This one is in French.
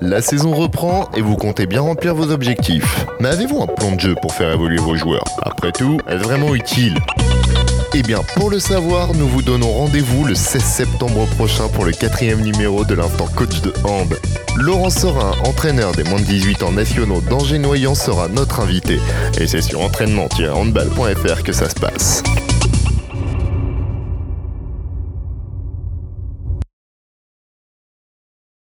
La saison reprend et vous comptez bien remplir vos objectifs. Mais avez-vous un plan de jeu pour faire évoluer vos joueurs Après tout, est-ce vraiment utile eh bien, pour le savoir, nous vous donnons rendez-vous le 16 septembre prochain pour le quatrième numéro de l'instant coach de hand. Laurent Sorin, entraîneur des moins de 18 ans nationaux d'Angers Noyant, sera notre invité. Et c'est sur entraînement-handball.fr que ça se passe.